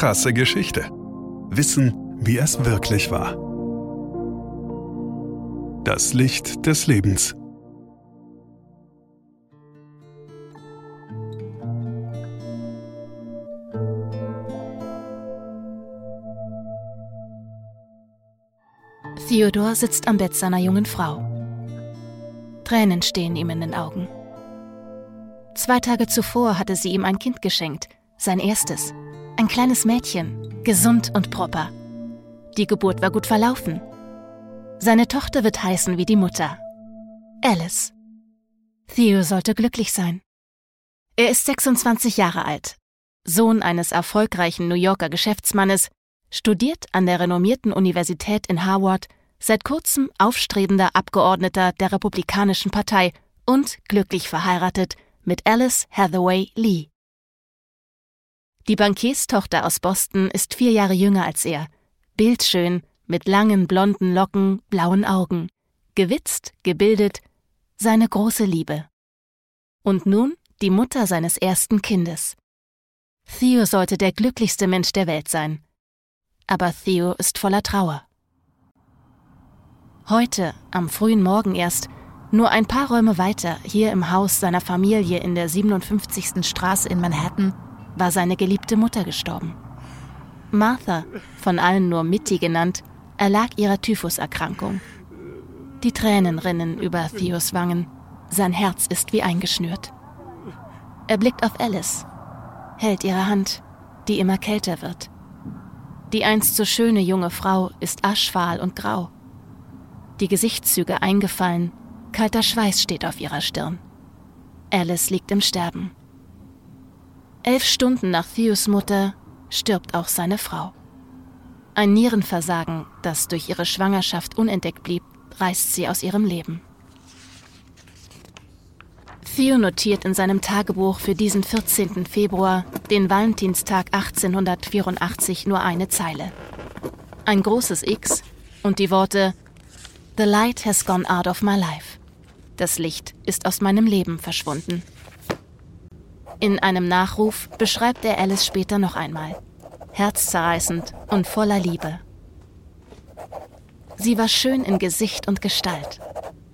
Krasse Geschichte. Wissen, wie es wirklich war. Das Licht des Lebens. Theodor sitzt am Bett seiner jungen Frau. Tränen stehen ihm in den Augen. Zwei Tage zuvor hatte sie ihm ein Kind geschenkt, sein erstes. Ein kleines Mädchen, gesund und proper. Die Geburt war gut verlaufen. Seine Tochter wird heißen wie die Mutter. Alice. Theo sollte glücklich sein. Er ist 26 Jahre alt, Sohn eines erfolgreichen New Yorker Geschäftsmannes, studiert an der renommierten Universität in Harvard, seit kurzem aufstrebender Abgeordneter der Republikanischen Partei und glücklich verheiratet mit Alice Hathaway Lee. Die Bankierstochter aus Boston ist vier Jahre jünger als er, bildschön, mit langen blonden Locken, blauen Augen, gewitzt, gebildet, seine große Liebe. Und nun die Mutter seines ersten Kindes. Theo sollte der glücklichste Mensch der Welt sein. Aber Theo ist voller Trauer. Heute, am frühen Morgen erst, nur ein paar Räume weiter, hier im Haus seiner Familie in der 57. Straße in Manhattan, war seine geliebte Mutter gestorben. Martha, von allen nur Mitty genannt, erlag ihrer Typhuserkrankung. Die Tränen rinnen über Theos Wangen. Sein Herz ist wie eingeschnürt. Er blickt auf Alice, hält ihre Hand, die immer kälter wird. Die einst so schöne junge Frau ist aschfahl und grau. Die Gesichtszüge eingefallen, kalter Schweiß steht auf ihrer Stirn. Alice liegt im Sterben. Elf Stunden nach Theos Mutter stirbt auch seine Frau. Ein Nierenversagen, das durch ihre Schwangerschaft unentdeckt blieb, reißt sie aus ihrem Leben. Theo notiert in seinem Tagebuch für diesen 14. Februar, den Valentinstag 1884, nur eine Zeile. Ein großes X und die Worte The light has gone out of my life. Das Licht ist aus meinem Leben verschwunden. In einem Nachruf beschreibt er Alice später noch einmal. Herzzerreißend und voller Liebe. Sie war schön in Gesicht und Gestalt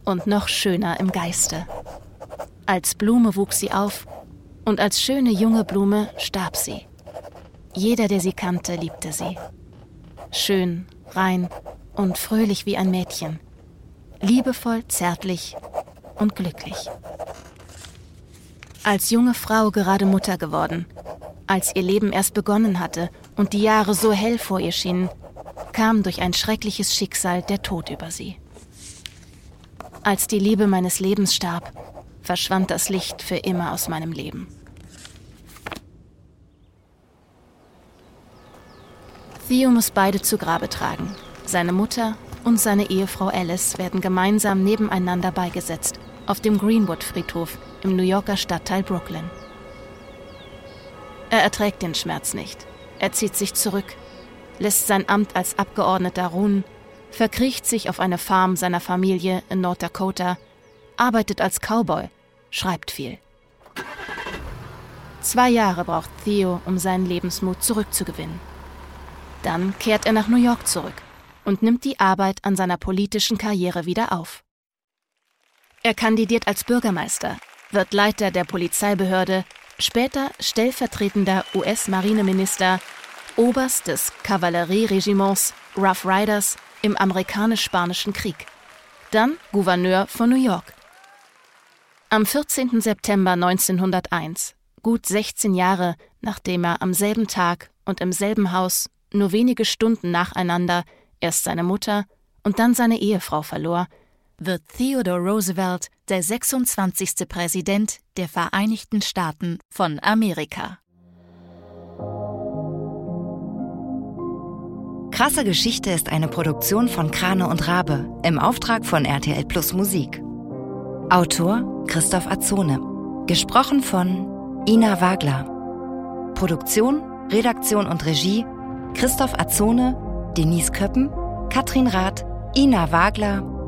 und noch schöner im Geiste. Als Blume wuchs sie auf und als schöne junge Blume starb sie. Jeder, der sie kannte, liebte sie. Schön, rein und fröhlich wie ein Mädchen. Liebevoll, zärtlich und glücklich als junge Frau gerade Mutter geworden. Als ihr Leben erst begonnen hatte und die Jahre so hell vor ihr schienen, kam durch ein schreckliches Schicksal der Tod über sie. Als die Liebe meines Lebens starb, verschwand das Licht für immer aus meinem Leben. Theo muss beide zu Grabe tragen. Seine Mutter und seine Ehefrau Alice werden gemeinsam nebeneinander beigesetzt auf dem Greenwood-Friedhof im New Yorker Stadtteil Brooklyn. Er erträgt den Schmerz nicht. Er zieht sich zurück, lässt sein Amt als Abgeordneter ruhen, verkriecht sich auf eine Farm seiner Familie in North Dakota, arbeitet als Cowboy, schreibt viel. Zwei Jahre braucht Theo, um seinen Lebensmut zurückzugewinnen. Dann kehrt er nach New York zurück und nimmt die Arbeit an seiner politischen Karriere wieder auf. Er kandidiert als Bürgermeister, wird Leiter der Polizeibehörde, später stellvertretender US-Marineminister, Oberst des Kavallerieregiments Rough Riders im amerikanisch-spanischen Krieg, dann Gouverneur von New York. Am 14. September 1901, gut 16 Jahre nachdem er am selben Tag und im selben Haus nur wenige Stunden nacheinander erst seine Mutter und dann seine Ehefrau verlor, wird Theodore Roosevelt der 26. Präsident der Vereinigten Staaten von Amerika. Krasse Geschichte ist eine Produktion von Krane und Rabe im Auftrag von RTL Plus Musik. Autor Christoph Azone. Gesprochen von Ina Wagler. Produktion, Redaktion und Regie Christoph Azone, Denise Köppen, Katrin Rath, Ina Wagler